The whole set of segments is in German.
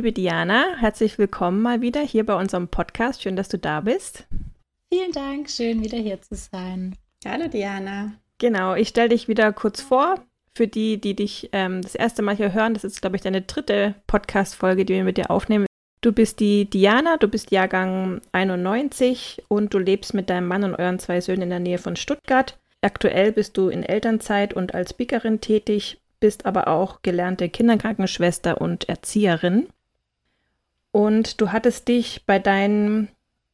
Liebe Diana, herzlich willkommen mal wieder hier bei unserem Podcast. Schön, dass du da bist. Vielen Dank, schön wieder hier zu sein. Hallo Diana. Genau, ich stelle dich wieder kurz vor. Für die, die dich ähm, das erste Mal hier hören, das ist, glaube ich, deine dritte Podcast-Folge, die wir mit dir aufnehmen. Du bist die Diana, du bist Jahrgang 91 und du lebst mit deinem Mann und euren zwei Söhnen in der Nähe von Stuttgart. Aktuell bist du in Elternzeit und als Speakerin tätig, bist aber auch gelernte Kinderkrankenschwester und Erzieherin. Und du hattest dich bei deinen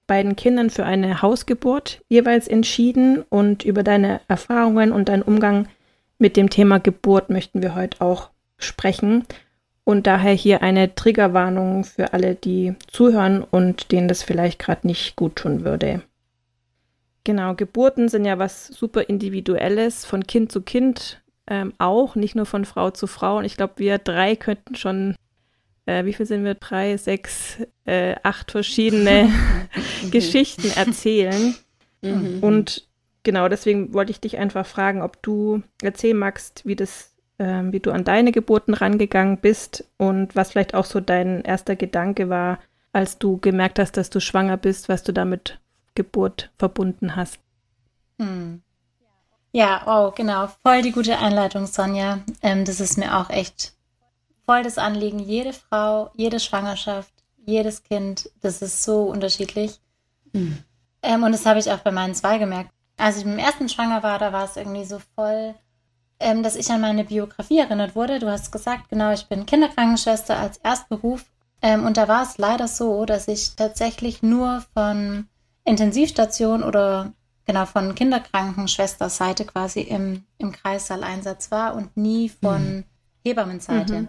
beiden Kindern für eine Hausgeburt jeweils entschieden und über deine Erfahrungen und deinen Umgang mit dem Thema Geburt möchten wir heute auch sprechen. Und daher hier eine Triggerwarnung für alle, die zuhören und denen das vielleicht gerade nicht gut tun würde. Genau, Geburten sind ja was super Individuelles, von Kind zu Kind ähm, auch, nicht nur von Frau zu Frau. Und ich glaube, wir drei könnten schon äh, wie viel sind wir? Drei, sechs, äh, acht verschiedene Geschichten erzählen. Mhm. Und genau deswegen wollte ich dich einfach fragen, ob du erzählen magst, wie das, äh, wie du an deine Geburten rangegangen bist und was vielleicht auch so dein erster Gedanke war, als du gemerkt hast, dass du schwanger bist, was du damit Geburt verbunden hast. Hm. Ja, oh, genau. Voll die gute Einleitung, Sonja. Ähm, das ist mir auch echt voll das Anliegen. Jede Frau, jede Schwangerschaft, jedes Kind, das ist so unterschiedlich. Mhm. Ähm, und das habe ich auch bei meinen zwei gemerkt. Als ich mit dem ersten schwanger war, da war es irgendwie so voll, ähm, dass ich an meine Biografie erinnert wurde. Du hast gesagt, genau, ich bin Kinderkrankenschwester als Erstberuf. Ähm, und da war es leider so, dass ich tatsächlich nur von Intensivstation oder genau von Kinderkrankenschwesterseite quasi im, im Kreissaal-Einsatz war und nie von mhm. Hebammenseite. Mhm.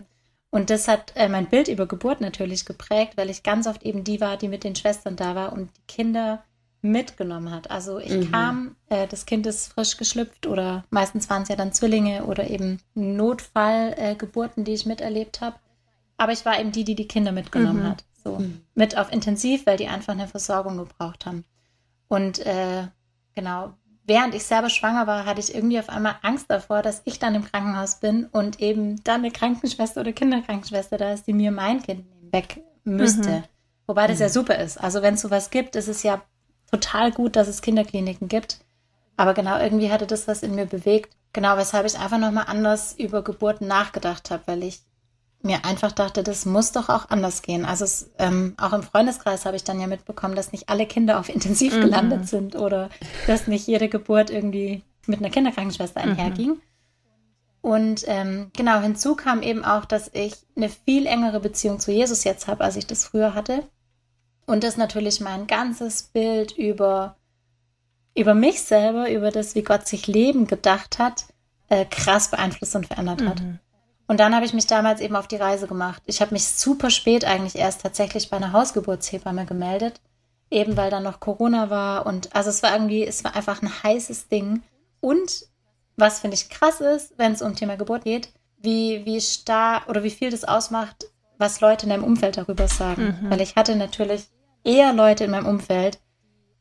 Und das hat äh, mein Bild über Geburt natürlich geprägt, weil ich ganz oft eben die war, die mit den Schwestern da war und die Kinder mitgenommen hat. Also ich mhm. kam, äh, das Kind ist frisch geschlüpft oder meistens waren es ja dann Zwillinge oder eben Notfallgeburten, äh, die ich miterlebt habe. Aber ich war eben die, die die Kinder mitgenommen mhm. hat. So mhm. mit auf Intensiv, weil die einfach eine Versorgung gebraucht haben. Und äh, genau, während ich selber schwanger war, hatte ich irgendwie auf einmal Angst davor, dass ich dann im Krankenhaus bin und eben dann eine Krankenschwester oder Kinderkrankenschwester da ist, die mir mein Kind weg müsste. Mhm. Wobei das ja mhm. super ist. Also wenn es sowas gibt, ist es ja total gut, dass es Kinderkliniken gibt. Aber genau, irgendwie hatte das was in mir bewegt. Genau, weshalb ich einfach nochmal anders über Geburten nachgedacht habe, weil ich mir einfach dachte, das muss doch auch anders gehen. Also es, ähm, auch im Freundeskreis habe ich dann ja mitbekommen, dass nicht alle Kinder auf Intensiv mhm. gelandet sind oder dass nicht jede Geburt irgendwie mit einer Kinderkrankenschwester mhm. einherging. Mhm. Und ähm, genau, hinzu kam eben auch, dass ich eine viel engere Beziehung zu Jesus jetzt habe, als ich das früher hatte. Und das natürlich mein ganzes Bild über, über mich selber, über das, wie Gott sich Leben gedacht hat, äh, krass beeinflusst und verändert hat. Und dann habe ich mich damals eben auf die Reise gemacht. Ich habe mich super spät eigentlich erst tatsächlich bei einer Hausgeburtshebamme gemeldet, eben weil dann noch Corona war und also es war irgendwie, es war einfach ein heißes Ding. Und was finde ich krass ist, wenn es um Thema Geburt geht, wie, wie stark oder wie viel das ausmacht, was Leute in deinem Umfeld darüber sagen. Mhm. Weil ich hatte natürlich eher Leute in meinem Umfeld,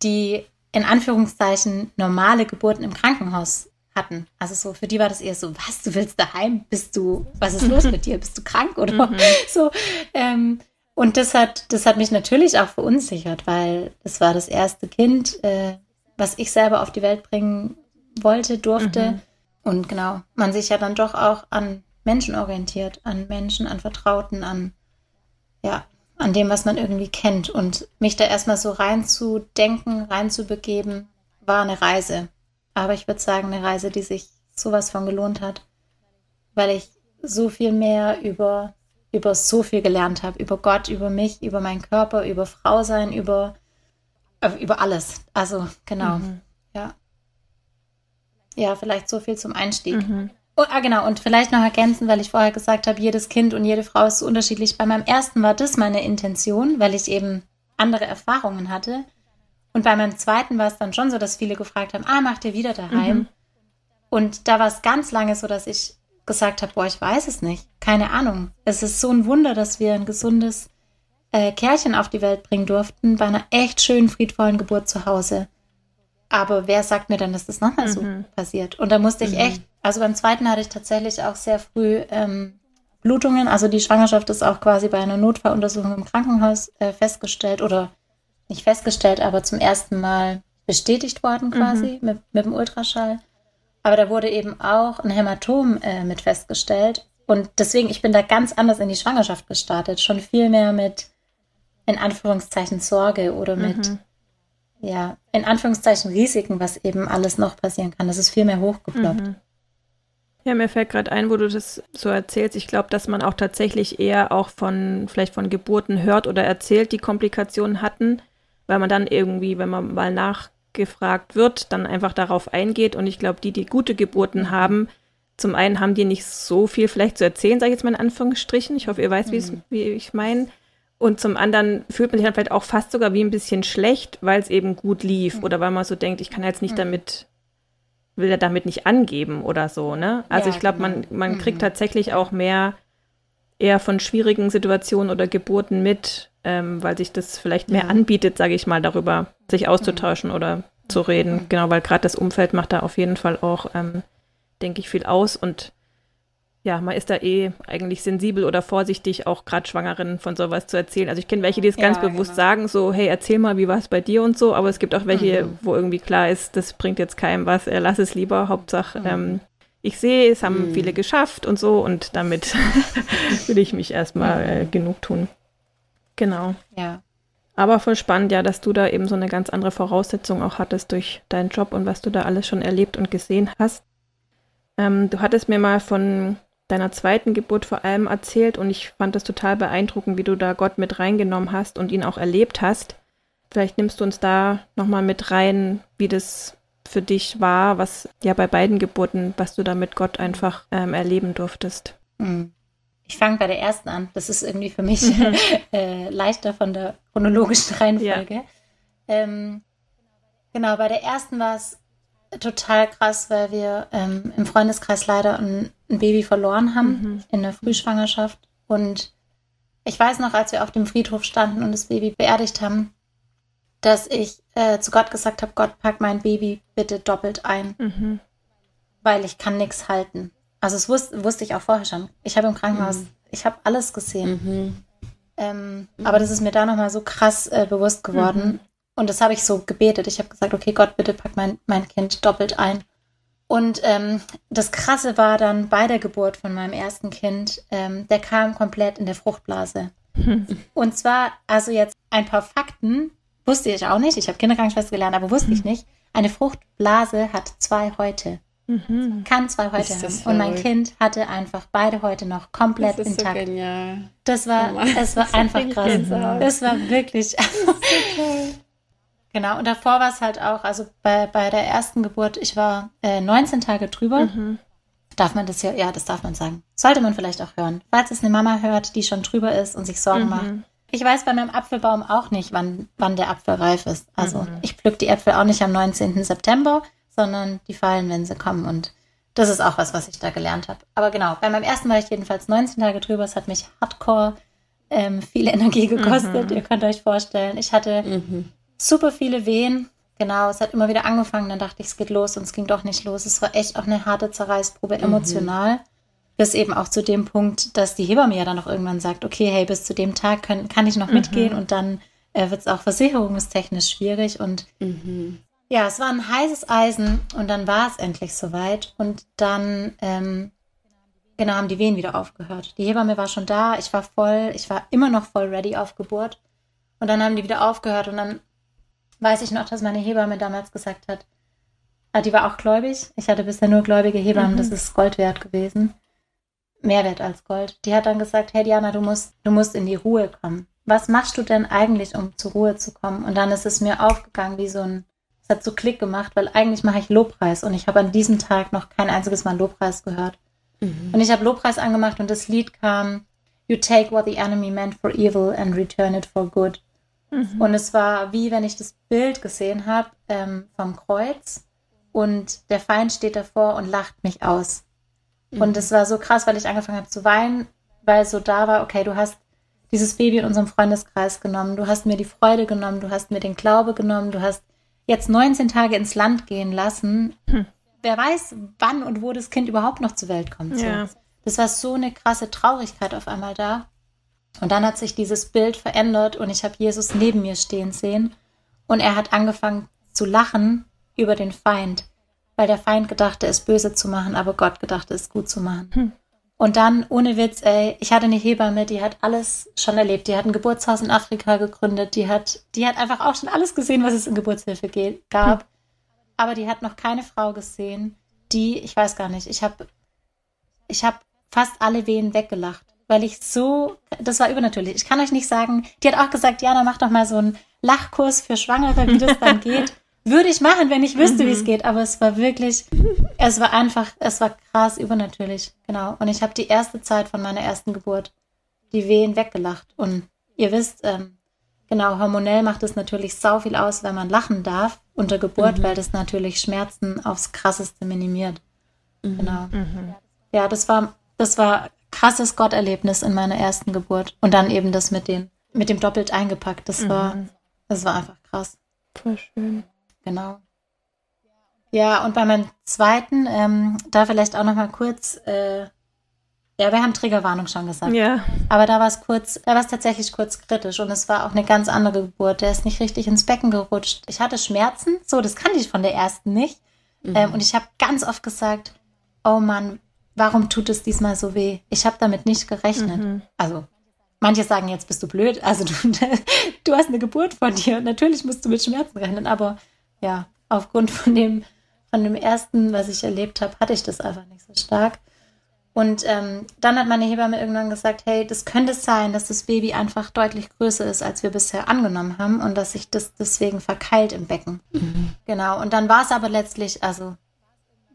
die in Anführungszeichen normale Geburten im Krankenhaus hatten. Also so, für die war das eher so, was, du willst daheim? Bist du, was ist los mit dir? Bist du krank oder mhm. so? Ähm, und das hat, das hat mich natürlich auch verunsichert, weil es war das erste Kind, äh, was ich selber auf die Welt bringen wollte, durfte. Mhm. Und genau, man sich ja dann doch auch an menschenorientiert, an Menschen, an Vertrauten, an, ja, an dem, was man irgendwie kennt. Und mich da erstmal so reinzudenken, reinzubegeben, war eine Reise. Aber ich würde sagen, eine Reise, die sich sowas von gelohnt hat, weil ich so viel mehr über, über so viel gelernt habe. Über Gott, über mich, über meinen Körper, über Frau sein, über, äh, über alles. Also, genau. Mhm. Ja. Ja, vielleicht so viel zum Einstieg. Mhm. Oh, ah, genau. Und vielleicht noch ergänzen, weil ich vorher gesagt habe, jedes Kind und jede Frau ist so unterschiedlich. Bei meinem ersten war das meine Intention, weil ich eben andere Erfahrungen hatte. Und bei meinem zweiten war es dann schon so, dass viele gefragt haben, ah, macht ihr wieder daheim? Mhm. Und da war es ganz lange so, dass ich gesagt habe, boah, ich weiß es nicht. Keine Ahnung. Es ist so ein Wunder, dass wir ein gesundes äh, Kerlchen auf die Welt bringen durften, bei einer echt schönen, friedvollen Geburt zu Hause. Aber wer sagt mir dann, dass das nochmal mhm. so passiert? Und da musste ich mhm. echt, also beim zweiten hatte ich tatsächlich auch sehr früh ähm, Blutungen. Also die Schwangerschaft ist auch quasi bei einer Notfalluntersuchung im Krankenhaus äh, festgestellt oder nicht festgestellt, aber zum ersten Mal bestätigt worden quasi mhm. mit, mit dem Ultraschall. Aber da wurde eben auch ein Hämatom äh, mit festgestellt. Und deswegen, ich bin da ganz anders in die Schwangerschaft gestartet. Schon viel mehr mit, in Anführungszeichen, Sorge oder mit, mhm ja, in Anführungszeichen Risiken, was eben alles noch passieren kann. Das ist viel mehr hochgeploppt. Mhm. Ja, mir fällt gerade ein, wo du das so erzählst. Ich glaube, dass man auch tatsächlich eher auch von, vielleicht von Geburten hört oder erzählt, die Komplikationen hatten, weil man dann irgendwie, wenn man mal nachgefragt wird, dann einfach darauf eingeht. Und ich glaube, die, die gute Geburten haben, zum einen haben die nicht so viel vielleicht zu erzählen, sage ich jetzt mal in Anführungsstrichen. Ich hoffe, ihr weißt, mhm. wie ich meine. Und zum anderen fühlt man sich dann vielleicht auch fast sogar wie ein bisschen schlecht, weil es eben gut lief mhm. oder weil man so denkt, ich kann jetzt nicht mhm. damit, will er damit nicht angeben oder so, ne? Also ja, ich glaube, man, genau. man mhm. kriegt tatsächlich auch mehr eher von schwierigen Situationen oder Geburten mit, ähm, weil sich das vielleicht mehr anbietet, sage ich mal, darüber sich auszutauschen oder zu reden. Genau, weil gerade das Umfeld macht da auf jeden Fall auch, ähm, denke ich, viel aus und ja, man ist da eh eigentlich sensibel oder vorsichtig, auch gerade Schwangeren von sowas zu erzählen. Also ich kenne welche, die es ja, ganz bewusst genau. sagen, so, hey, erzähl mal, wie war es bei dir und so, aber es gibt auch welche, mhm. wo irgendwie klar ist, das bringt jetzt keinem was, äh, lass es lieber, Hauptsache, mhm. ähm, ich sehe, es haben mhm. viele geschafft und so und damit will ich mich erstmal äh, genug tun. Genau. Ja. Aber voll spannend, ja, dass du da eben so eine ganz andere Voraussetzung auch hattest durch deinen Job und was du da alles schon erlebt und gesehen hast. Ähm, du hattest mir mal von deiner zweiten Geburt vor allem erzählt und ich fand das total beeindruckend, wie du da Gott mit reingenommen hast und ihn auch erlebt hast. Vielleicht nimmst du uns da nochmal mit rein, wie das für dich war, was ja bei beiden Geburten, was du da mit Gott einfach ähm, erleben durftest. Hm. Ich fange bei der ersten an. Das ist irgendwie für mich mhm. äh, leichter von der chronologischen Reihenfolge. Ja. Ähm, genau, bei der ersten war es total krass, weil wir ähm, im Freundeskreis leider ein, ein Baby verloren haben mhm. in der Frühschwangerschaft. Und ich weiß noch, als wir auf dem Friedhof standen und das Baby beerdigt haben, dass ich äh, zu Gott gesagt habe, Gott, pack mein Baby bitte doppelt ein, mhm. weil ich kann nichts halten. Also das wusste, wusste ich auch vorher schon. Ich habe im Krankenhaus, mhm. ich habe alles gesehen. Mhm. Ähm, aber das ist mir da nochmal so krass äh, bewusst geworden. Mhm. Und das habe ich so gebetet. Ich habe gesagt, okay, Gott, bitte pack mein, mein Kind doppelt ein. Und ähm, das Krasse war dann bei der Geburt von meinem ersten Kind, ähm, der kam komplett in der Fruchtblase. Und zwar, also jetzt ein paar Fakten, wusste ich auch nicht. Ich habe Kinderkrankenschwester gelernt, aber wusste ich nicht. Eine Fruchtblase hat zwei Häute. Mhm. Kann zwei Häute haben. Und mein Kind hatte einfach beide Häute noch komplett das ist intakt. So genial. Das war, oh es war einfach krass. Das war wirklich. Das so Genau, und davor war es halt auch, also bei, bei der ersten Geburt, ich war äh, 19 Tage drüber. Mhm. Darf man das ja, ja, das darf man sagen. Sollte man vielleicht auch hören. Falls es eine Mama hört, die schon drüber ist und sich Sorgen mhm. macht. Ich weiß bei meinem Apfelbaum auch nicht, wann, wann der Apfel reif ist. Also mhm. ich pflück die Äpfel auch nicht am 19. September, sondern die fallen, wenn sie kommen. Und das ist auch was, was ich da gelernt habe. Aber genau, bei meinem ersten war ich jedenfalls 19 Tage drüber. Es hat mich hardcore ähm, viel Energie gekostet. Mhm. Ihr könnt euch vorstellen. Ich hatte mhm super viele Wehen. Genau, es hat immer wieder angefangen, dann dachte ich, es geht los und es ging doch nicht los. Es war echt auch eine harte Zerreißprobe mhm. emotional. Bis eben auch zu dem Punkt, dass die Hebamme ja dann auch irgendwann sagt, okay, hey, bis zu dem Tag können, kann ich noch mhm. mitgehen und dann äh, wird es auch versicherungstechnisch schwierig. Und mhm. Ja, es war ein heißes Eisen und dann war es endlich soweit. Und dann ähm, genau, haben die Wehen wieder aufgehört. Die Hebamme war schon da, ich war voll, ich war immer noch voll ready auf Geburt. Und dann haben die wieder aufgehört und dann weiß ich noch, dass meine Hebamme damals gesagt hat, ah, die war auch gläubig. Ich hatte bisher nur gläubige Hebammen, mhm. das ist Gold wert gewesen. Mehr wert als Gold. Die hat dann gesagt, hey Diana, du musst, du musst in die Ruhe kommen. Was machst du denn eigentlich, um zur Ruhe zu kommen? Und dann ist es mir aufgegangen wie so ein, es hat so Klick gemacht, weil eigentlich mache ich Lobpreis und ich habe an diesem Tag noch kein einziges Mal Lobpreis gehört. Mhm. Und ich habe Lobpreis angemacht und das Lied kam, You take what the enemy meant for evil and return it for good. Mhm. Und es war wie wenn ich das Bild gesehen habe ähm, vom Kreuz und der Feind steht davor und lacht mich aus. Mhm. Und es war so krass, weil ich angefangen habe zu weinen, weil so da war, okay, du hast dieses Baby in unserem Freundeskreis genommen, du hast mir die Freude genommen, du hast mir den Glaube genommen, du hast jetzt 19 Tage ins Land gehen lassen. Hm wer weiß, wann und wo das Kind überhaupt noch zur Welt kommt. So. Ja. Das war so eine krasse Traurigkeit auf einmal da. Und dann hat sich dieses Bild verändert und ich habe Jesus neben mir stehen sehen und er hat angefangen zu lachen über den Feind, weil der Feind gedachte, es böse zu machen, aber Gott gedachte, es gut zu machen. Hm. Und dann, ohne Witz, ey, ich hatte eine Hebamme, die hat alles schon erlebt. Die hat ein Geburtshaus in Afrika gegründet. Die hat, die hat einfach auch schon alles gesehen, was es in Geburtshilfe gab. Hm aber die hat noch keine Frau gesehen, die, ich weiß gar nicht, ich habe ich hab fast alle Wehen weggelacht, weil ich so, das war übernatürlich. Ich kann euch nicht sagen, die hat auch gesagt, Jana, mach doch mal so einen Lachkurs für Schwangere, wie das dann geht. Würde ich machen, wenn ich wüsste, mhm. wie es geht, aber es war wirklich, es war einfach, es war krass übernatürlich, genau. Und ich habe die erste Zeit von meiner ersten Geburt die Wehen weggelacht. Und ihr wisst, ähm, genau, hormonell macht es natürlich sau viel aus, wenn man lachen darf unter Geburt, mhm. weil das natürlich Schmerzen aufs krasseste minimiert. Mhm. Genau. Mhm. Ja, das war, das war krasses Gotterlebnis in meiner ersten Geburt. Und dann eben das mit den, mit dem doppelt eingepackt. Das war, mhm. das war einfach krass. Voll schön. Genau. Ja, und bei meinem zweiten, ähm, da vielleicht auch noch mal kurz, äh, ja, wir haben Triggerwarnung schon gesagt. Ja. Aber da war es kurz, da war es tatsächlich kurz kritisch und es war auch eine ganz andere Geburt. Der ist nicht richtig ins Becken gerutscht. Ich hatte Schmerzen, so, das kannte ich von der ersten nicht. Mhm. Ähm, und ich habe ganz oft gesagt, oh Mann, warum tut es diesmal so weh? Ich habe damit nicht gerechnet. Mhm. Also, manche sagen, jetzt bist du blöd. Also, du, du hast eine Geburt von dir. Natürlich musst du mit Schmerzen rechnen, aber ja, aufgrund von dem, von dem ersten, was ich erlebt habe, hatte ich das einfach nicht so stark. Und ähm, dann hat meine Hebamme irgendwann gesagt, hey, das könnte sein, dass das Baby einfach deutlich größer ist, als wir bisher angenommen haben und dass sich das deswegen verkeilt im Becken. Mhm. Genau. Und dann war es aber letztlich, also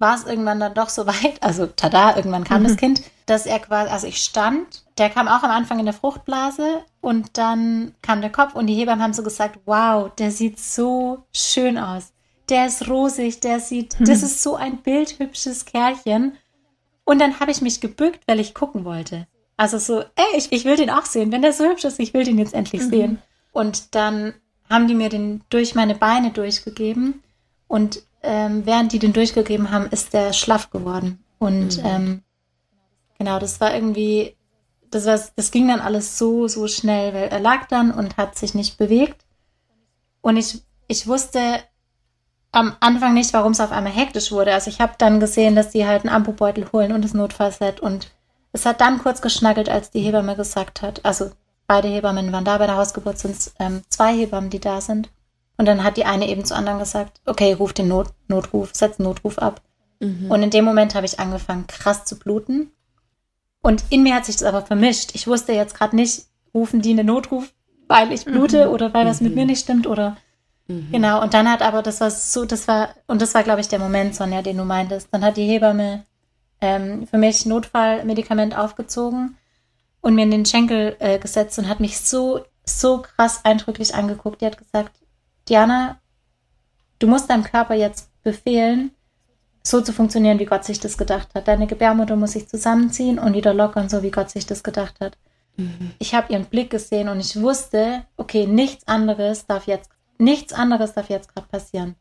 war es irgendwann dann doch so weit, also tada, irgendwann kam mhm. das Kind, dass er quasi, also ich stand, der kam auch am Anfang in der Fruchtblase und dann kam der Kopf und die Hebammen haben so gesagt, wow, der sieht so schön aus. Der ist rosig, der sieht, mhm. das ist so ein bildhübsches Kerlchen. Und dann habe ich mich gebückt, weil ich gucken wollte. Also so, ey, ich, ich will den auch sehen. Wenn der so hübsch ist, ich will den jetzt endlich mhm. sehen. Und dann haben die mir den durch meine Beine durchgegeben. Und ähm, während die den durchgegeben haben, ist der schlaff geworden. Und mhm. ähm, genau, das war irgendwie, das, war, das ging dann alles so, so schnell, weil er lag dann und hat sich nicht bewegt. Und ich, ich wusste, am Anfang nicht, warum es auf einmal hektisch wurde. Also ich habe dann gesehen, dass die halt einen Ampubeutel holen und das Notfallset und es hat dann kurz geschnackelt, als die Hebamme gesagt hat, also beide Hebammen waren da, bei der Hausgeburt sind ähm, zwei Hebammen, die da sind. Und dann hat die eine eben zur anderen gesagt, okay, ruf den Not Notruf, setz den Notruf ab. Mhm. Und in dem Moment habe ich angefangen, krass zu bluten. Und in mir hat sich das aber vermischt. Ich wusste jetzt gerade nicht, rufen die einen Notruf, weil ich blute mhm. oder weil was mit mir mhm. nicht stimmt oder Mhm. Genau, und dann hat aber, das war so, das war, und das war, glaube ich, der Moment, Sonja, den du meintest. Dann hat die Hebamme ähm, für mich Notfallmedikament aufgezogen und mir in den Schenkel äh, gesetzt und hat mich so, so krass eindrücklich angeguckt. Die hat gesagt, Diana, du musst deinem Körper jetzt befehlen, so zu funktionieren, wie Gott sich das gedacht hat. Deine Gebärmutter muss sich zusammenziehen und wieder lockern, so wie Gott sich das gedacht hat. Mhm. Ich habe ihren Blick gesehen und ich wusste, okay, nichts anderes darf jetzt Nichts anderes darf jetzt gerade passieren.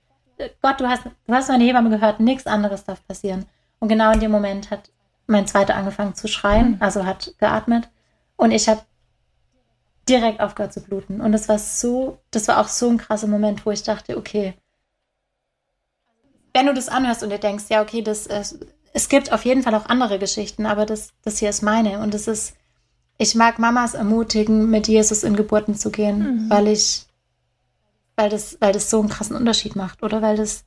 Gott, du hast, du hast meine Hebamme gehört, nichts anderes darf passieren. Und genau in dem Moment hat mein Zweiter angefangen zu schreien, mhm. also hat geatmet. Und ich habe direkt aufgehört zu bluten. Und das war so, das war auch so ein krasser Moment, wo ich dachte, okay, wenn du das anhörst und dir denkst, ja, okay, das, es gibt auf jeden Fall auch andere Geschichten, aber das, das hier ist meine. Und es ist, ich mag Mamas ermutigen, mit Jesus in Geburten zu gehen, mhm. weil ich, weil das, weil das so einen krassen Unterschied macht oder weil das,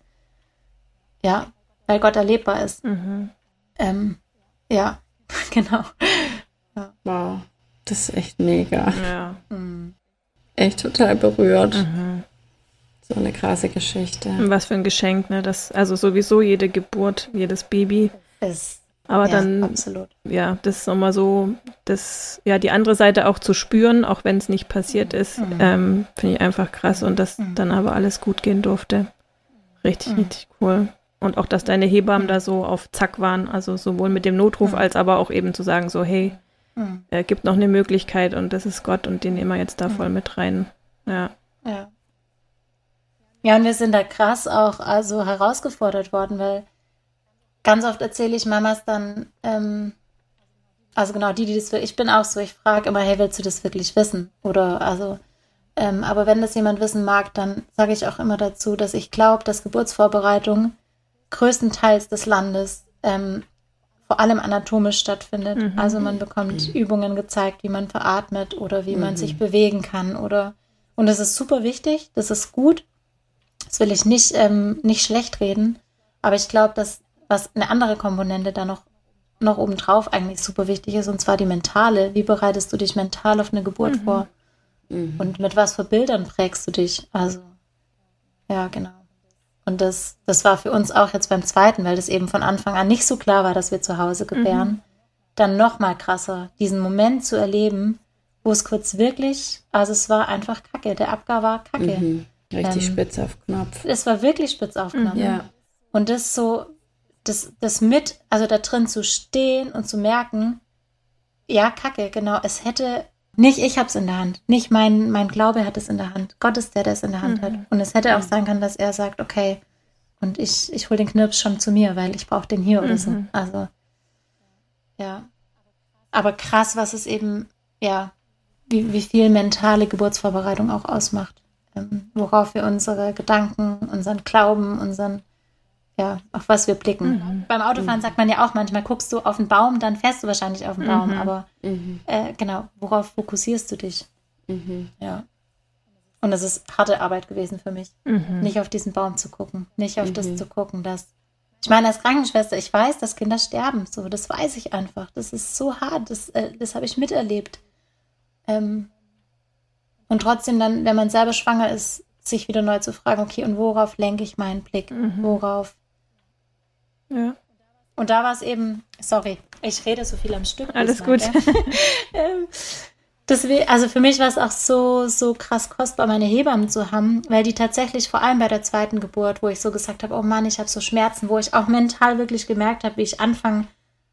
ja, weil Gott erlebbar ist. Mhm. Ähm, ja, genau. Ja. Wow, das ist echt mega. Ja. Mhm. Echt total berührt. Mhm. So eine krasse Geschichte. Was für ein Geschenk, ne? Das, also sowieso jede Geburt, jedes Baby. Ist, Aber ja, dann, absolut. ja, das ist nochmal so, das, ja, die andere Seite auch zu spüren, auch wenn es nicht passiert ist, mhm. ähm, finde ich einfach krass und dass mhm. dann aber alles gut gehen durfte. Richtig, mhm. richtig cool. Und auch, dass deine Hebammen da so auf Zack waren, also sowohl mit dem Notruf mhm. als aber auch eben zu sagen, so, hey, mhm. äh, gibt noch eine Möglichkeit und das ist Gott und den nehmen wir jetzt da voll mit rein. Ja. Ja. Ja, und wir sind da krass auch also herausgefordert worden, weil ganz oft erzähle ich Mamas dann, ähm, also genau die, die das, ich bin auch so, ich frage immer, hey, willst du das wirklich wissen? Oder also, ähm, aber wenn das jemand wissen mag, dann sage ich auch immer dazu, dass ich glaube, dass Geburtsvorbereitung größtenteils des Landes ähm, vor allem anatomisch stattfindet. Mhm. Also man bekommt mhm. Übungen gezeigt, wie man veratmet oder wie mhm. man sich bewegen kann oder und das ist super wichtig, das ist gut. Das will ich nicht, ähm, nicht schlecht reden. Aber ich glaube, dass was eine andere Komponente da noch, noch obendrauf eigentlich super wichtig ist, und zwar die mentale. Wie bereitest du dich mental auf eine Geburt mhm. vor? Mhm. Und mit was für Bildern prägst du dich? Also, ja, genau. Und das, das war für uns auch jetzt beim zweiten, weil das eben von Anfang an nicht so klar war, dass wir zu Hause gebären, mhm. dann noch mal krasser, diesen Moment zu erleben, wo es kurz wirklich, also es war einfach Kacke, der Abgar war Kacke. Mhm. Richtig ähm, spitz auf Knopf. Es war wirklich spitz auf Knopf. Ja. Und das so, das, das mit, also da drin zu stehen und zu merken, ja, Kacke, genau, es hätte, nicht ich hab's in der Hand, nicht mein, mein Glaube hat es in der Hand, Gott ist der, der es in der Hand mhm. hat. Und es hätte auch sein können, dass er sagt, okay, und ich, ich hole den Knirps schon zu mir, weil ich brauche den hier mhm. oder so. Mhm. Also, ja. Aber krass, was es eben, ja, wie, wie viel mentale Geburtsvorbereitung auch ausmacht ähm, worauf wir unsere Gedanken, unseren Glauben, unseren, ja, auf was wir blicken. Mhm. Beim Autofahren mhm. sagt man ja auch manchmal, guckst du auf den Baum, dann fährst du wahrscheinlich auf den Baum, mhm. aber mhm. äh, genau, worauf fokussierst du dich? Mhm. Ja. Und das ist harte Arbeit gewesen für mich, mhm. nicht auf diesen Baum zu gucken, nicht auf das zu gucken, dass ich meine, als Krankenschwester, ich weiß, dass Kinder sterben, so, das weiß ich einfach. Das ist so hart, das, äh, das habe ich miterlebt. Ähm, und trotzdem dann, wenn man selber schwanger ist, sich wieder neu zu fragen, okay, und worauf lenke ich meinen Blick? Mhm. Worauf? Ja. Und da war es eben, sorry, ich rede so viel am Stück. Alles gut. Ähm, das, also für mich war es auch so, so krass kostbar, meine Hebammen zu haben, weil die tatsächlich vor allem bei der zweiten Geburt, wo ich so gesagt habe, oh Mann, ich habe so Schmerzen, wo ich auch mental wirklich gemerkt habe, wie ich anfange,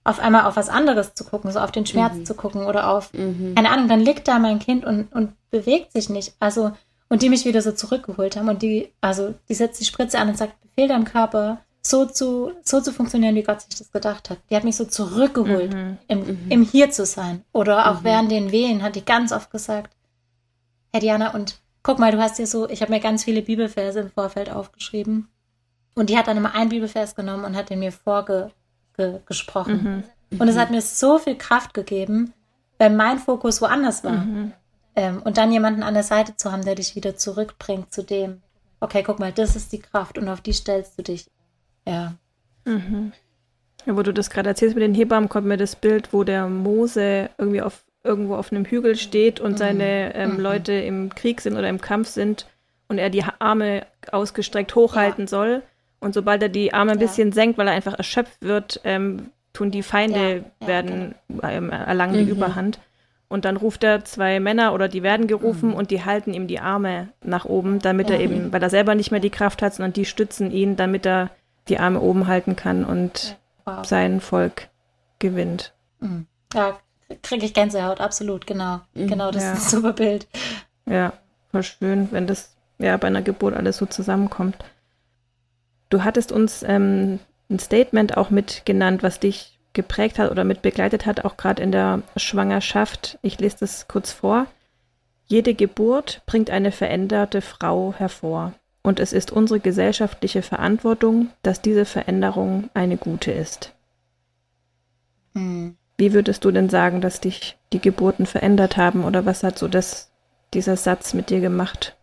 auf einmal auf was anderes zu gucken, so auf den Schmerz mhm. zu gucken oder auf, mhm. keine Ahnung, dann liegt da mein Kind und, und bewegt sich nicht. Also, und die mich wieder so zurückgeholt haben und die, also, die setzt die Spritze an und sagt, befehl deinem Körper, so zu, so zu funktionieren, wie Gott sich das gedacht hat. Die hat mich so zurückgeholt, mhm. Im, mhm. im Hier zu sein. Oder auch mhm. während den Wehen hat die ganz oft gesagt, Herr Diana, und guck mal, du hast dir so, ich habe mir ganz viele Bibelverse im Vorfeld aufgeschrieben. Und die hat dann immer einen Bibelvers genommen und hat den mir vorge ge gesprochen. Mhm. Und es hat mir so viel Kraft gegeben, weil mein Fokus woanders war. Mhm. Ähm, und dann jemanden an der Seite zu haben, der dich wieder zurückbringt zu dem, okay, guck mal, das ist die Kraft und auf die stellst du dich. Ja. Mhm. ja wo du das gerade erzählst mit den Hebammen, kommt mir das Bild, wo der Mose irgendwie auf irgendwo auf einem Hügel steht und mhm. seine ähm, mhm. Leute im Krieg sind oder im Kampf sind und er die Arme ausgestreckt hochhalten ja. soll und sobald er die Arme ein bisschen senkt, weil er einfach erschöpft wird, ähm, tun die Feinde, ja, ja, werden, genau. ähm, erlangen die mhm. Überhand. Und dann ruft er zwei Männer oder die werden gerufen mhm. und die halten ihm die Arme nach oben, damit mhm. er eben, weil er selber nicht mehr die Kraft hat, sondern die stützen ihn, damit er die Arme oben halten kann und wow. sein Volk gewinnt. Mhm. Ja, kriege ich Gänsehaut, absolut, genau. Mhm. Genau, das ja. ist ein super Bild. Ja, voll schön, wenn das ja bei einer Geburt alles so zusammenkommt. Du hattest uns ähm, ein Statement auch mitgenannt, was dich geprägt hat oder mit begleitet hat, auch gerade in der Schwangerschaft. Ich lese das kurz vor. Jede Geburt bringt eine veränderte Frau hervor. Und es ist unsere gesellschaftliche Verantwortung, dass diese Veränderung eine gute ist. Mhm. Wie würdest du denn sagen, dass dich die Geburten verändert haben oder was hat so das, dieser Satz mit dir gemacht?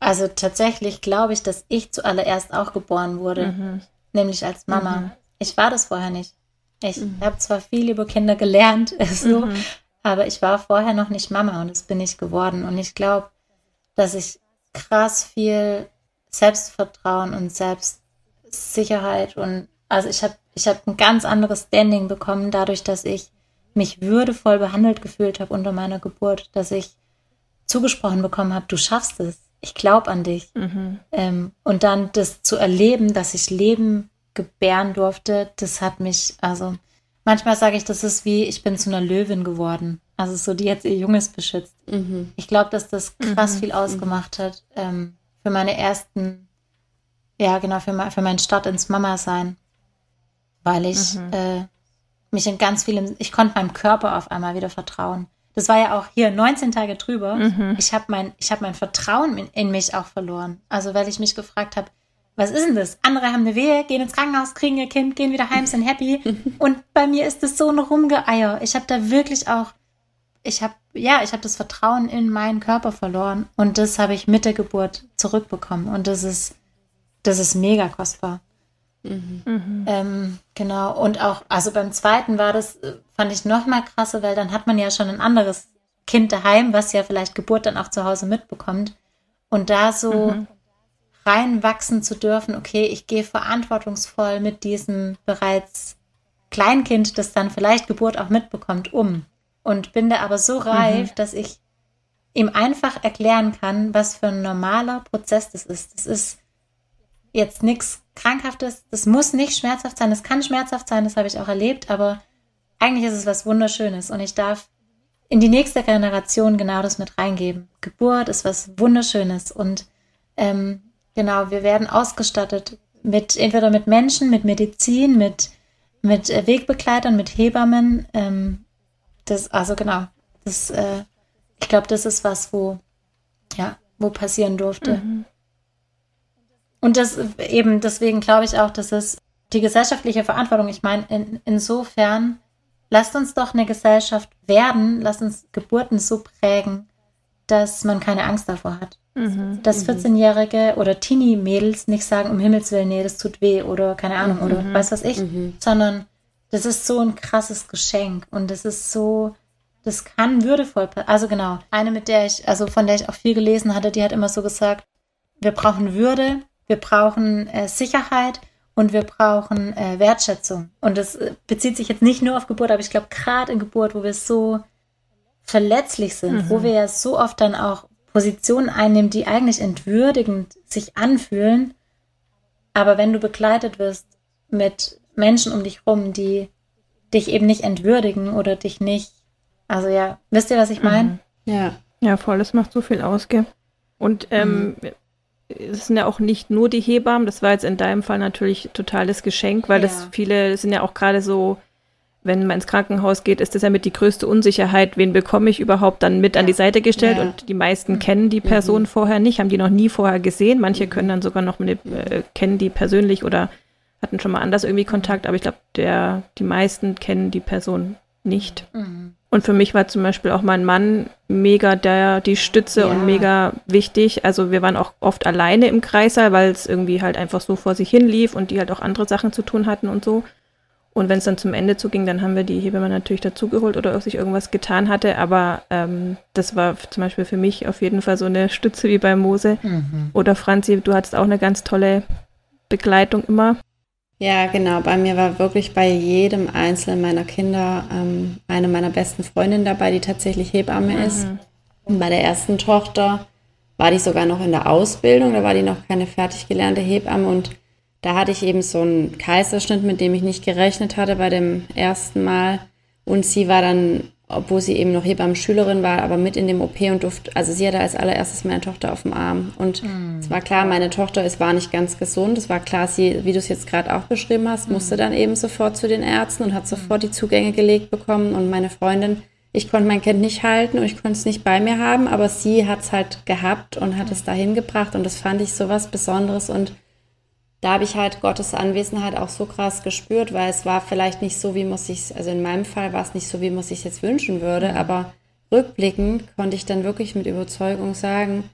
Also tatsächlich glaube ich, dass ich zuallererst auch geboren wurde, mhm. nämlich als Mama. Mhm. Ich war das vorher nicht. Ich mhm. habe zwar viel über Kinder gelernt, so, mhm. aber ich war vorher noch nicht Mama und das bin ich geworden. Und ich glaube, dass ich krass viel Selbstvertrauen und Selbstsicherheit und also ich habe ich hab ein ganz anderes Standing bekommen, dadurch, dass ich mich würdevoll behandelt gefühlt habe unter meiner Geburt, dass ich zugesprochen bekommen habe, du schaffst es, ich glaube an dich. Mhm. Ähm, und dann das zu erleben, dass ich Leben gebären durfte, das hat mich, also manchmal sage ich, das ist wie, ich bin zu einer Löwin geworden. Also so, die jetzt ihr Junges beschützt. Mhm. Ich glaube, dass das krass mhm. viel ausgemacht hat ähm, für meine ersten, ja genau, für, mein, für meinen Start ins Mama-Sein. Weil ich mhm. äh, mich in ganz vielem, ich konnte meinem Körper auf einmal wieder vertrauen. Das war ja auch hier 19 Tage drüber. Mhm. Ich habe mein, ich hab mein Vertrauen in, in mich auch verloren. Also weil ich mich gefragt habe, was ist denn das? Andere haben eine Wehe, gehen ins Krankenhaus, kriegen ihr Kind, gehen wieder heim, sind happy. Und bei mir ist das so ein Rumgeeier. Ich habe da wirklich auch, ich habe, ja, ich habe das Vertrauen in meinen Körper verloren. Und das habe ich mit der Geburt zurückbekommen. Und das ist, das ist mega kostbar. Mhm. Ähm, genau. Und auch, also beim zweiten war das, fand ich noch mal krasser, weil dann hat man ja schon ein anderes Kind daheim, was ja vielleicht Geburt dann auch zu Hause mitbekommt. Und da so, mhm reinwachsen zu dürfen, okay, ich gehe verantwortungsvoll mit diesem bereits Kleinkind, das dann vielleicht Geburt auch mitbekommt, um. Und bin da aber so reif, mhm. dass ich ihm einfach erklären kann, was für ein normaler Prozess das ist. Das ist jetzt nichts Krankhaftes, das muss nicht schmerzhaft sein, das kann schmerzhaft sein, das habe ich auch erlebt, aber eigentlich ist es was Wunderschönes und ich darf in die nächste Generation genau das mit reingeben. Geburt ist was Wunderschönes und ähm, Genau, wir werden ausgestattet mit entweder mit Menschen, mit Medizin, mit, mit äh, Wegbegleitern, mit Hebammen. Ähm, das, also genau, das, äh, ich glaube, das ist was, wo, ja, wo passieren durfte. Mhm. Und das eben, deswegen glaube ich auch, dass es die gesellschaftliche Verantwortung, ich meine, in, insofern, lasst uns doch eine Gesellschaft werden, lasst uns Geburten so prägen, dass man keine Angst davor hat. Mhm. Dass 14-Jährige mhm. oder Teenie-Mädels nicht sagen, um Himmels Willen, nee, das tut weh oder keine Ahnung mhm. oder weiß was ich, mhm. sondern das ist so ein krasses Geschenk und das ist so, das kann würdevoll, also genau, eine mit der ich, also von der ich auch viel gelesen hatte, die hat immer so gesagt, wir brauchen Würde, wir brauchen äh, Sicherheit und wir brauchen äh, Wertschätzung. Und das äh, bezieht sich jetzt nicht nur auf Geburt, aber ich glaube, gerade in Geburt, wo wir so verletzlich sind, mhm. wo wir ja so oft dann auch Positionen einnehmen, die eigentlich entwürdigend sich anfühlen. Aber wenn du begleitet wirst mit Menschen um dich rum, die dich eben nicht entwürdigen oder dich nicht, also ja, wisst ihr, was ich meine? Mhm. Ja. Ja, voll, das macht so viel aus, gell? Und ähm, mhm. es sind ja auch nicht nur die Hebammen, das war jetzt in deinem Fall natürlich totales Geschenk, weil ja. das viele sind ja auch gerade so wenn man ins Krankenhaus geht, ist das ja mit die größte Unsicherheit, wen bekomme ich überhaupt dann mit an die Seite gestellt. Ja. Und die meisten mhm. kennen die Person mhm. vorher nicht, haben die noch nie vorher gesehen. Manche mhm. können dann sogar noch mit, äh, kennen die persönlich oder hatten schon mal anders irgendwie Kontakt, aber ich glaube, der, die meisten kennen die Person nicht. Mhm. Und für mich war zum Beispiel auch mein Mann mega der, die Stütze ja. und mega wichtig. Also wir waren auch oft alleine im Kreißsaal, weil es irgendwie halt einfach so vor sich hin lief und die halt auch andere Sachen zu tun hatten und so. Und wenn es dann zum Ende zuging, dann haben wir die Hebamme natürlich dazugeholt oder ob sich irgendwas getan hatte. Aber ähm, das war zum Beispiel für mich auf jeden Fall so eine Stütze wie bei Mose. Mhm. Oder Franzi, du hattest auch eine ganz tolle Begleitung immer. Ja, genau. Bei mir war wirklich bei jedem einzelnen meiner Kinder ähm, eine meiner besten Freundinnen dabei, die tatsächlich Hebamme mhm. ist. Und bei der ersten Tochter war die sogar noch in der Ausbildung, da war die noch keine fertig gelernte Hebamme und da hatte ich eben so einen Kaiserschnitt, mit dem ich nicht gerechnet hatte bei dem ersten Mal. Und sie war dann, obwohl sie eben noch Hebammen-Schülerin war, aber mit in dem OP und durfte, also sie hatte als allererstes meine Tochter auf dem Arm. Und mhm. es war klar, meine Tochter, es war nicht ganz gesund. Es war klar, sie, wie du es jetzt gerade auch beschrieben hast, musste mhm. dann eben sofort zu den Ärzten und hat sofort die Zugänge gelegt bekommen. Und meine Freundin, ich konnte mein Kind nicht halten und ich konnte es nicht bei mir haben, aber sie hat es halt gehabt und hat es dahin gebracht. Und das fand ich so was Besonderes und da habe ich halt Gottes Anwesenheit auch so krass gespürt, weil es war vielleicht nicht so, wie muss ich also in meinem Fall war es nicht so, wie muss ich es jetzt wünschen würde, mhm. aber rückblickend konnte ich dann wirklich mit Überzeugung sagen,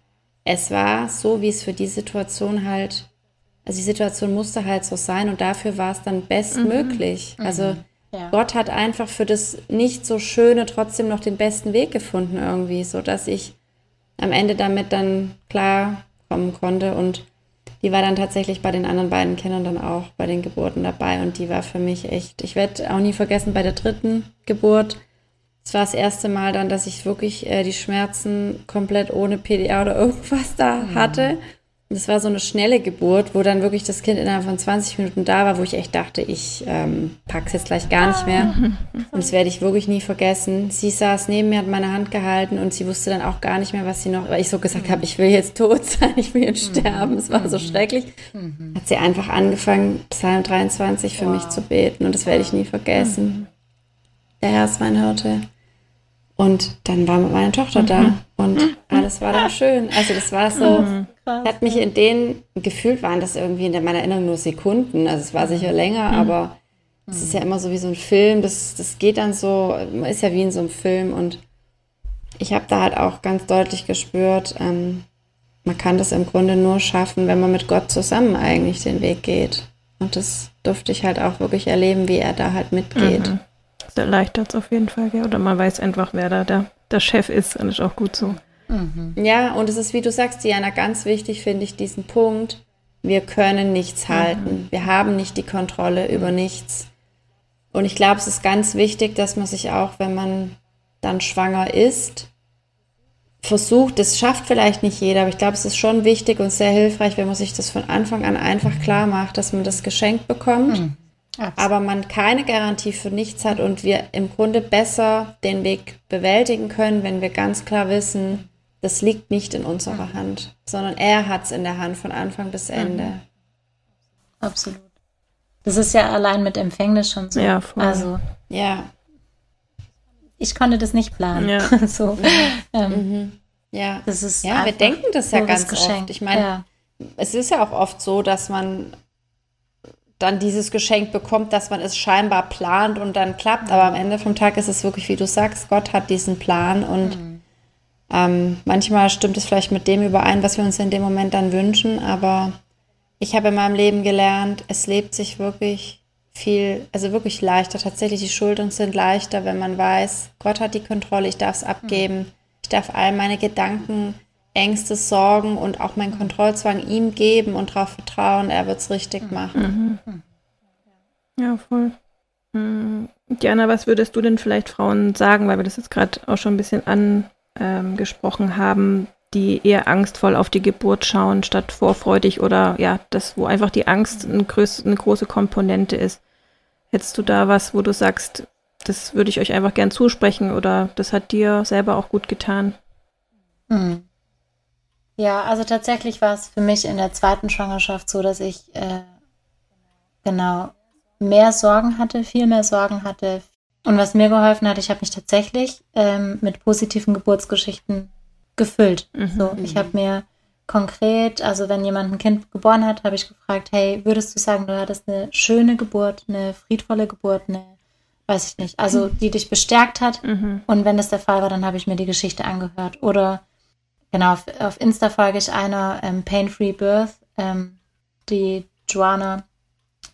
es war so, wie es für die Situation halt, also die Situation musste halt so sein und dafür war es dann bestmöglich. Mhm. Also ja. Gott hat einfach für das nicht so Schöne trotzdem noch den besten Weg gefunden irgendwie, so dass ich am Ende damit dann klar kommen konnte und die war dann tatsächlich bei den anderen beiden Kindern dann auch bei den Geburten dabei und die war für mich echt, ich werde auch nie vergessen, bei der dritten Geburt, es war das erste Mal dann, dass ich wirklich äh, die Schmerzen komplett ohne PDA oder irgendwas da mhm. hatte. Und es war so eine schnelle Geburt, wo dann wirklich das Kind innerhalb von 20 Minuten da war, wo ich echt dachte, ich ähm, pack's jetzt gleich gar nicht mehr. Und das werde ich wirklich nie vergessen. Sie saß neben mir, hat meine Hand gehalten und sie wusste dann auch gar nicht mehr, was sie noch, weil ich so gesagt habe, ich will jetzt tot sein, ich will jetzt sterben. Es war so schrecklich. Hat sie einfach angefangen, Psalm 23 für wow. mich zu beten und das werde ich nie vergessen. Der Herr ist mein Hirte. Und dann war meine Tochter da mhm. und alles war dann schön. Also das war so, mhm. hat mich in den, gefühlt waren das irgendwie in meiner Erinnerung nur Sekunden. Also es war sicher länger, mhm. aber es ist ja immer so wie so ein Film. Das, das geht dann so, man ist ja wie in so einem Film. Und ich habe da halt auch ganz deutlich gespürt, ähm, man kann das im Grunde nur schaffen, wenn man mit Gott zusammen eigentlich den Weg geht. Und das durfte ich halt auch wirklich erleben, wie er da halt mitgeht. Mhm. Das erleichtert es auf jeden Fall, gell? Oder man weiß einfach, wer da der, der Chef ist und ist auch gut so. Mhm. Ja, und es ist, wie du sagst, Diana, ganz wichtig finde ich diesen Punkt. Wir können nichts mhm. halten. Wir haben nicht die Kontrolle über nichts. Und ich glaube, es ist ganz wichtig, dass man sich auch, wenn man dann schwanger ist, versucht, das schafft vielleicht nicht jeder, aber ich glaube, es ist schon wichtig und sehr hilfreich, wenn man sich das von Anfang an einfach klar macht, dass man das geschenkt bekommt. Mhm aber man keine Garantie für nichts hat und wir im Grunde besser den Weg bewältigen können, wenn wir ganz klar wissen, das liegt nicht in unserer mhm. Hand, sondern er hat es in der Hand von Anfang bis mhm. Ende. Mhm. Absolut. Das ist ja allein mit Empfängnis schon so. Ja, voll. Also, ja. Ich konnte das nicht planen. Ja. so, ähm, mhm. Ja. Das ist ja, wir denken das ja ganz Geschenk. oft. Ich meine, ja. es ist ja auch oft so, dass man dann dieses Geschenk bekommt, dass man es scheinbar plant und dann klappt. Aber am Ende vom Tag ist es wirklich, wie du sagst, Gott hat diesen Plan und mhm. Ähm, manchmal stimmt es vielleicht mit dem überein, was wir uns in dem Moment dann wünschen. Aber ich habe in meinem Leben gelernt, es lebt sich wirklich viel, also wirklich leichter. Tatsächlich, die Schultern sind leichter, wenn man weiß, Gott hat die Kontrolle, ich darf es abgeben. Ich darf all meine Gedanken Ängste, Sorgen und auch meinen Kontrollzwang ihm geben und darauf vertrauen, er wird es richtig machen. Ja, voll. Mhm. Diana, was würdest du denn vielleicht Frauen sagen, weil wir das jetzt gerade auch schon ein bisschen angesprochen ähm, haben, die eher angstvoll auf die Geburt schauen, statt vorfreudig oder ja, das, wo einfach die Angst eine, größ, eine große Komponente ist. Hättest du da was, wo du sagst, das würde ich euch einfach gern zusprechen oder das hat dir selber auch gut getan? Mhm. Ja, also tatsächlich war es für mich in der zweiten Schwangerschaft so, dass ich äh, genau mehr Sorgen hatte, viel mehr Sorgen hatte. Und was mir geholfen hat, ich habe mich tatsächlich ähm, mit positiven Geburtsgeschichten gefüllt. Mhm. So, ich habe mir konkret, also wenn jemand ein Kind geboren hat, habe ich gefragt, hey, würdest du sagen, du hattest eine schöne Geburt, eine friedvolle Geburt, eine, weiß ich nicht, also die dich bestärkt hat. Mhm. Und wenn das der Fall war, dann habe ich mir die Geschichte angehört. Oder Genau, auf, auf Insta folge ich einer ähm, Pain Free Birth, ähm, die Joanna.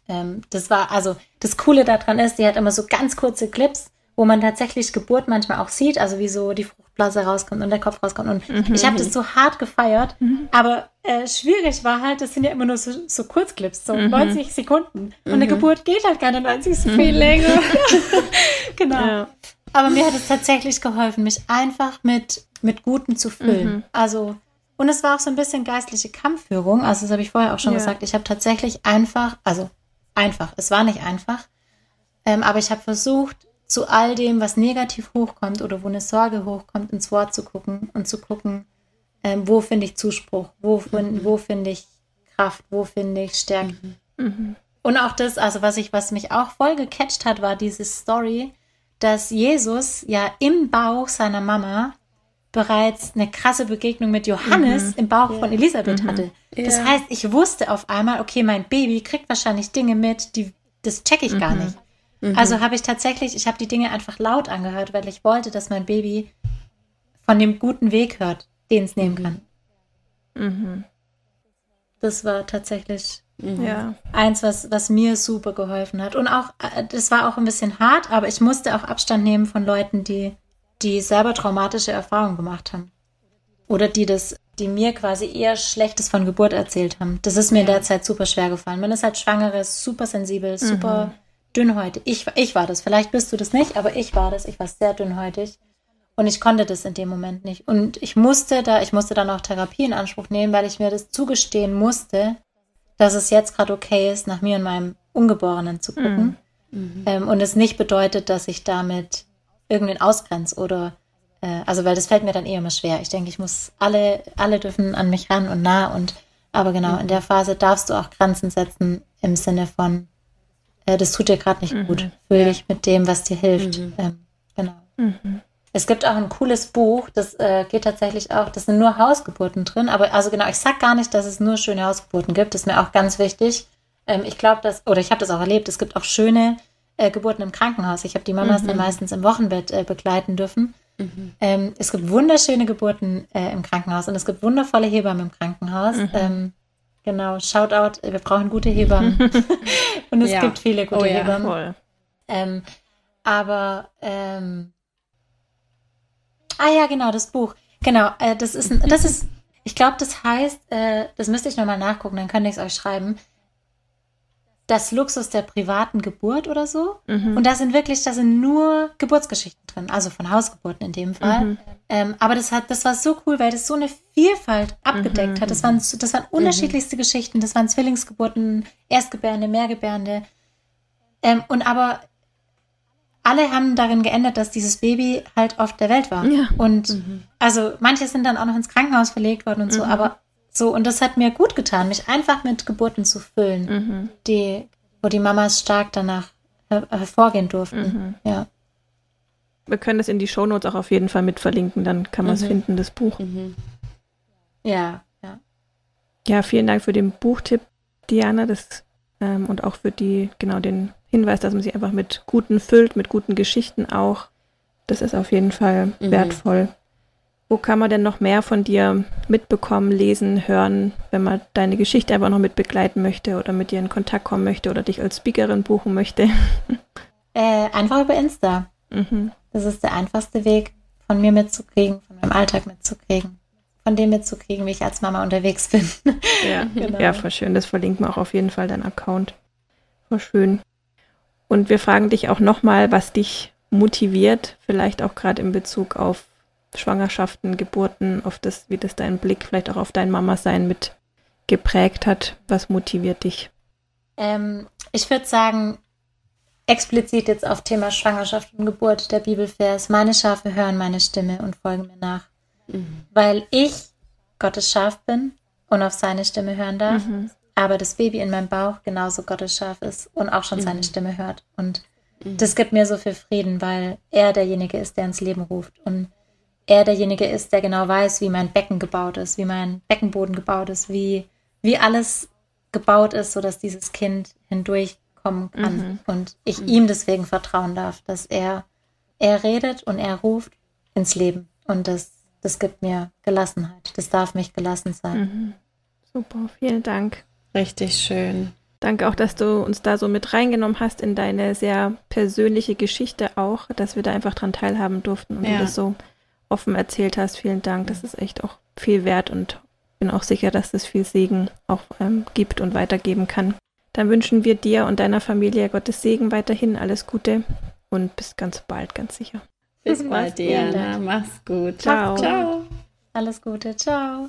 Ähm, das war, also das Coole daran ist, die hat immer so ganz kurze Clips, wo man tatsächlich Geburt manchmal auch sieht, also wie so die Fruchtblase rauskommt und der Kopf rauskommt. Und mhm. ich habe das so hart gefeiert, mhm. aber äh, schwierig war halt, das sind ja immer nur so, so Kurzclips, so mhm. 90 Sekunden. Und eine mhm. Geburt geht halt keine 90 Sekunden. Viel länger. genau. Ja. Aber mir hat es tatsächlich geholfen, mich einfach mit mit Guten zu füllen. Mhm. Also, und es war auch so ein bisschen geistliche Kampfführung. Also, das habe ich vorher auch schon ja. gesagt. Ich habe tatsächlich einfach, also einfach, es war nicht einfach, ähm, aber ich habe versucht, zu all dem, was negativ hochkommt oder wo eine Sorge hochkommt, ins Wort zu gucken und zu gucken, ähm, wo finde ich Zuspruch, wo, mhm. wo finde ich Kraft, wo finde ich Stärke. Mhm. mhm. Und auch das, also was ich, was mich auch voll gecatcht hat, war diese Story, dass Jesus ja im Bauch seiner Mama bereits eine krasse Begegnung mit Johannes mhm. im Bauch ja. von Elisabeth mhm. hatte. Das ja. heißt, ich wusste auf einmal, okay, mein Baby kriegt wahrscheinlich Dinge mit, die das checke ich mhm. gar nicht. Mhm. Also habe ich tatsächlich, ich habe die Dinge einfach laut angehört, weil ich wollte, dass mein Baby von dem guten Weg hört, den es nehmen kann. Mhm. Das war tatsächlich mhm. ja. eins, was, was mir super geholfen hat. Und auch, äh, das war auch ein bisschen hart, aber ich musste auch Abstand nehmen von Leuten, die, die selber traumatische Erfahrungen gemacht haben. Oder die das, die mir quasi eher Schlechtes von Geburt erzählt haben. Das ist mir ja. in der Zeit super schwer gefallen. Man ist halt Schwangere, super sensibel, super mhm. dünnhäutig. Ich, ich war das. Vielleicht bist du das nicht, aber ich war das. Ich war sehr dünnhäutig. Und ich konnte das in dem Moment nicht. Und ich musste da, ich musste dann auch Therapie in Anspruch nehmen, weil ich mir das zugestehen musste, dass es jetzt gerade okay ist, nach mir und meinem Ungeborenen zu gucken. Mhm. Ähm, und es nicht bedeutet, dass ich damit irgendwen ausgrenze oder äh, also weil das fällt mir dann eh immer schwer. Ich denke, ich muss alle, alle dürfen an mich ran und nah und aber genau, mhm. in der Phase darfst du auch Grenzen setzen im Sinne von, äh, das tut dir gerade nicht mhm. gut. Fühl dich mit dem, was dir hilft. Mhm. Ähm, genau. Mhm. Es gibt auch ein cooles Buch, das äh, geht tatsächlich auch, das sind nur Hausgeburten drin, aber also genau, ich sag gar nicht, dass es nur schöne Hausgeburten gibt, das ist mir auch ganz wichtig. Ähm, ich glaube, dass, oder ich habe das auch erlebt, es gibt auch schöne äh, Geburten im Krankenhaus. Ich habe die Mamas mhm. dann meistens im Wochenbett äh, begleiten dürfen. Mhm. Ähm, es gibt wunderschöne Geburten äh, im Krankenhaus und es gibt wundervolle Hebammen im Krankenhaus. Mhm. Ähm, genau, Shoutout, wir brauchen gute Hebammen. und es ja. gibt viele gute oh, ja, Hebammen. Ähm, aber ähm, Ah ja, genau, das Buch. Genau, äh, das ist, das ist, ich glaube, das heißt, äh, das müsste ich nochmal nachgucken, dann könnte ich es euch schreiben. Das Luxus der privaten Geburt oder so. Mhm. Und da sind wirklich, da sind nur Geburtsgeschichten drin, also von Hausgeburten in dem Fall. Mhm. Ähm, aber das hat, das war so cool, weil das so eine Vielfalt abgedeckt mhm. hat. Das waren, das waren unterschiedlichste mhm. Geschichten. Das waren Zwillingsgeburten, Erstgebärende, Mehrgebärende. Ähm, und aber alle haben darin geändert, dass dieses Baby halt auf der Welt war. Ja. Und mhm. also manche sind dann auch noch ins Krankenhaus verlegt worden und so, mhm. aber so, und das hat mir gut getan, mich einfach mit Geburten zu füllen, mhm. die, wo die Mamas stark danach her hervorgehen durften. Mhm. Ja. Wir können das in die Shownotes auch auf jeden Fall mit verlinken, dann kann man es mhm. finden, das Buch. Mhm. Ja, ja. Ja, vielen Dank für den Buchtipp, Diana, das ähm, und auch für die, genau den Hinweis, dass man sich einfach mit guten füllt, mit guten Geschichten auch. Das ist auf jeden Fall mhm. wertvoll. Wo kann man denn noch mehr von dir mitbekommen, lesen, hören, wenn man deine Geschichte einfach noch mit begleiten möchte oder mit dir in Kontakt kommen möchte oder dich als Speakerin buchen möchte? Äh, einfach über Insta. Mhm. Das ist der einfachste Weg, von mir mitzukriegen, von meinem Alltag mitzukriegen, von dem mitzukriegen, wie ich als Mama unterwegs bin. Ja, genau. ja voll schön. Das verlinkt man auch auf jeden Fall, dein Account. Voll schön. Und wir fragen dich auch nochmal, was dich motiviert, vielleicht auch gerade in Bezug auf Schwangerschaften, Geburten, auf das, wie das dein Blick vielleicht auch auf dein Mama-Sein mit geprägt hat. Was motiviert dich? Ähm, ich würde sagen, explizit jetzt auf Thema Schwangerschaft und Geburt der Bibelvers, meine Schafe hören meine Stimme und folgen mir nach. Mhm. Weil ich Gottes Schaf bin und auf seine Stimme hören darf. Mhm aber das Baby in meinem Bauch genauso Gottes Schaf ist und auch schon mhm. seine Stimme hört. Und mhm. das gibt mir so viel Frieden, weil er derjenige ist, der ins Leben ruft und er derjenige ist, der genau weiß, wie mein Becken gebaut ist, wie mein Beckenboden gebaut ist, wie, wie alles gebaut ist, sodass dieses Kind hindurchkommen kann. Mhm. Und ich mhm. ihm deswegen vertrauen darf, dass er, er redet und er ruft ins Leben. Und das, das gibt mir Gelassenheit. Das darf mich gelassen sein. Mhm. Super, vielen Dank. Richtig schön. Danke auch, dass du uns da so mit reingenommen hast in deine sehr persönliche Geschichte auch, dass wir da einfach dran teilhaben durften und ja. du das so offen erzählt hast. Vielen Dank. Das ist echt auch viel wert und bin auch sicher, dass das viel Segen auch ähm, gibt und weitergeben kann. Dann wünschen wir dir und deiner Familie Gottes Segen weiterhin. Alles Gute und bis ganz bald, ganz sicher. Bis bald, Diana. Mach's gut. Ciao. Ciao. Alles Gute. Ciao.